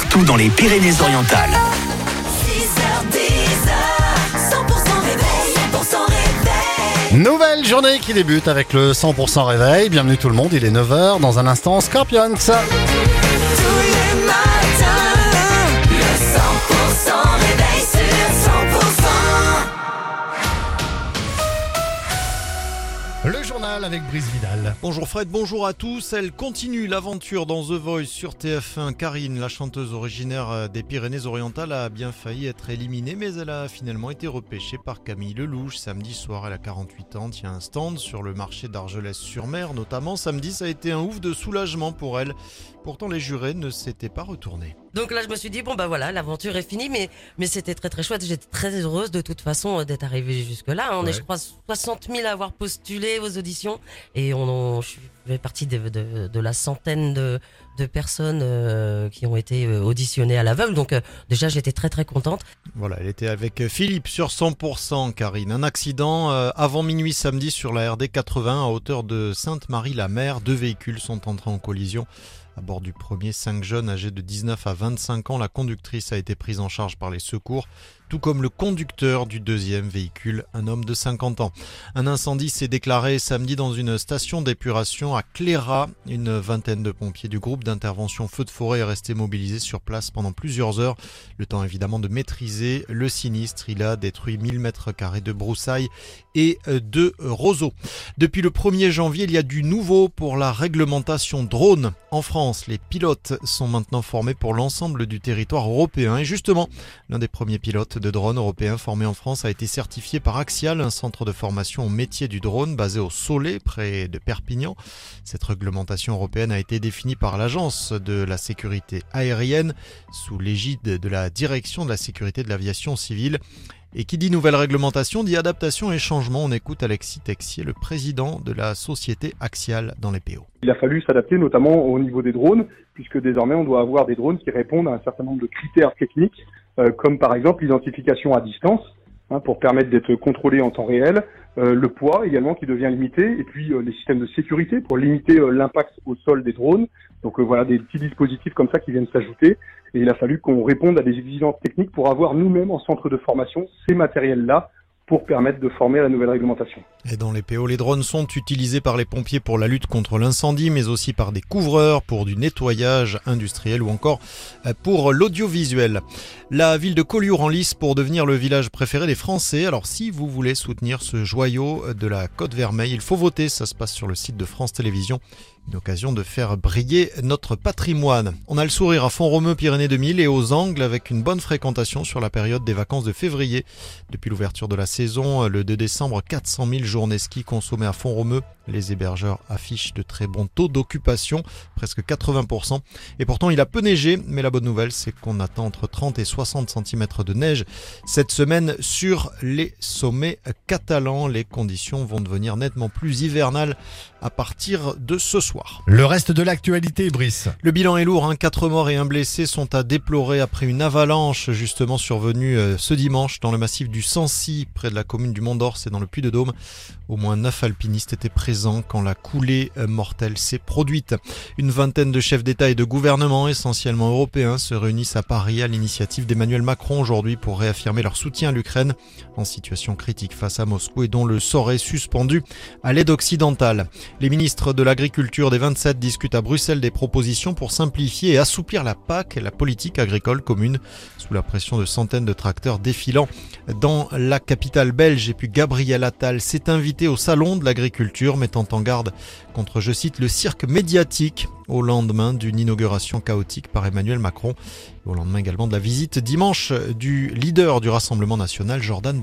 partout dans les Pyrénées-Orientales. 6h10, 100% réveil, 100% réveil. Nouvelle journée qui débute avec le 100% réveil. Bienvenue tout le monde, il est 9h. Dans un instant, Scorpions. Avec Brice Vidal. Bonjour Fred, bonjour à tous. Elle continue l'aventure dans The Voice sur TF1. Karine, la chanteuse originaire euh, des Pyrénées-Orientales, a bien failli être éliminée, mais elle a finalement été repêchée par Camille Lelouch. Samedi soir, elle a 48 ans, tient un stand sur le marché d'Argelès-sur-Mer. Notamment, samedi, ça a été un ouf de soulagement pour elle. Pourtant, les jurés ne s'étaient pas retournés. Donc là, je me suis dit, bon, bah voilà, l'aventure est finie, mais, mais c'était très très chouette. J'étais très heureuse de toute façon euh, d'être arrivée jusque-là. On Ouais. est, je crois, 60 000 à avoir postulé aux auditions. Et on, on- je fais partie de, de, de la centaine de, de personnes euh, qui ont été euh, auditionnées à l'aveugle. Donc euh, déjà, j'étais très très contente. Voilà, elle était avec Philippe sur 100%, Karine. Un accident euh, avant minuit samedi sur la RD 80 à hauteur de Sainte-Marie-la-Mer. Deux véhicules sont entrés en collision. À bord du premier, cinq jeunes âgés de 19 à 25 ans. La conductrice a été prise en charge par les secours, tout comme le conducteur du deuxième véhicule, un homme de 50 ans. Un incendie s'est déclaré samedi dans une station d'épuration à Cléra. Une vingtaine de pompiers du groupe d'intervention feu de forêt est resté mobilisé sur place pendant plusieurs heures. Le temps évidemment de maîtriser le sinistre. Il a détruit 1000 mètres carrés de broussailles et euh, de roseaux. Depuis le 1er janvier, il y a du nouveau pour la réglementation drone en France. Les pilotes sont maintenant formés pour l'ensemble du territoire européen. Et justement, l'un des premiers pilotes de drone européens formés en France a été certifié par Axial, un centre de formation au métier du drone basé au Soleil, près de Perpignan. Cette réglementation européenne a été définie par l'Agence de la sécurité aérienne sous l'égide de la Direction de la sécurité de l'aviation civile. Et qui dit nouvelle réglementation dit adaptation et changement. On écoute Alexis Texier, le président de la société Axial dans les PO. Il a fallu s'adapter notamment au niveau des drones, puisque désormais on doit avoir des drones qui répondent à un certain nombre de critères techniques, comme par exemple l'identification à distance, hein, pour permettre d'être contrôlé en temps réel, euh, le poids également qui devient limité, et puis euh, les systèmes de sécurité pour limiter euh, l'impact au sol des drones. Donc euh, voilà des petits dispositifs comme ça qui viennent s'ajouter, et il a fallu qu'on réponde à des exigences techniques pour avoir nous-mêmes en centre de formation ces matériels-là pour permettre de former la nouvelle réglementation. Et dans les PO, les drones sont utilisés par les pompiers pour la lutte contre l'incendie, mais aussi par des couvreurs pour du nettoyage industriel ou encore euh, pour l'audiovisuel. La ville de Collioure en lice pour devenir le village préféré des Français. Alors si vous voulez soutenir ce joyau de la Côte Vermeille, il faut voter. Ça se passe sur le site de France Télévisions. Une occasion de faire briller notre patrimoine. On a le sourire à Font-Romeu, Pyrénées 2000 et aux Angles avec une bonne fréquentation sur la période des vacances de février. Depuis l'ouverture de la saison, le 2 décembre, 400 000 journées ski consommées à Font-Romeu. Les hébergeurs affichent de très bons taux d'occupation, presque 80%. Et pourtant, il a peu neigé, mais la bonne nouvelle, c'est qu'on attend entre 30 et 60 cm de neige cette semaine sur les sommets catalans. Les conditions vont devenir nettement plus hivernales à partir de ce soir. Le reste de l'actualité, Brice. Le bilan est lourd, hein. 4 morts et un blessé sont à déplorer après une avalanche justement survenue euh, ce dimanche dans le massif du Sancy, près de la commune du Mont d'Or, c'est dans le Puy-de-Dôme. Au moins 9 alpinistes étaient présents quand la coulée mortelle s'est produite. Une vingtaine de chefs d'État et de gouvernement, essentiellement européens, se réunissent à Paris à l'initiative d'Emmanuel Macron aujourd'hui pour réaffirmer leur soutien à l'Ukraine en situation critique face à Moscou et dont le sort est suspendu à l'aide occidentale. Les ministres de l'Agriculture des 27 discutent à Bruxelles des propositions pour simplifier et assouplir la PAC et la politique agricole commune sous la pression de centaines de tracteurs défilant dans la capitale belge. Et puis Gabriel Attal s'est invité au salon de l'agriculture mettant en garde contre, je cite, le cirque médiatique au lendemain d'une inauguration chaotique par Emmanuel Macron. Au lendemain également de la visite dimanche du leader du Rassemblement national, Jordan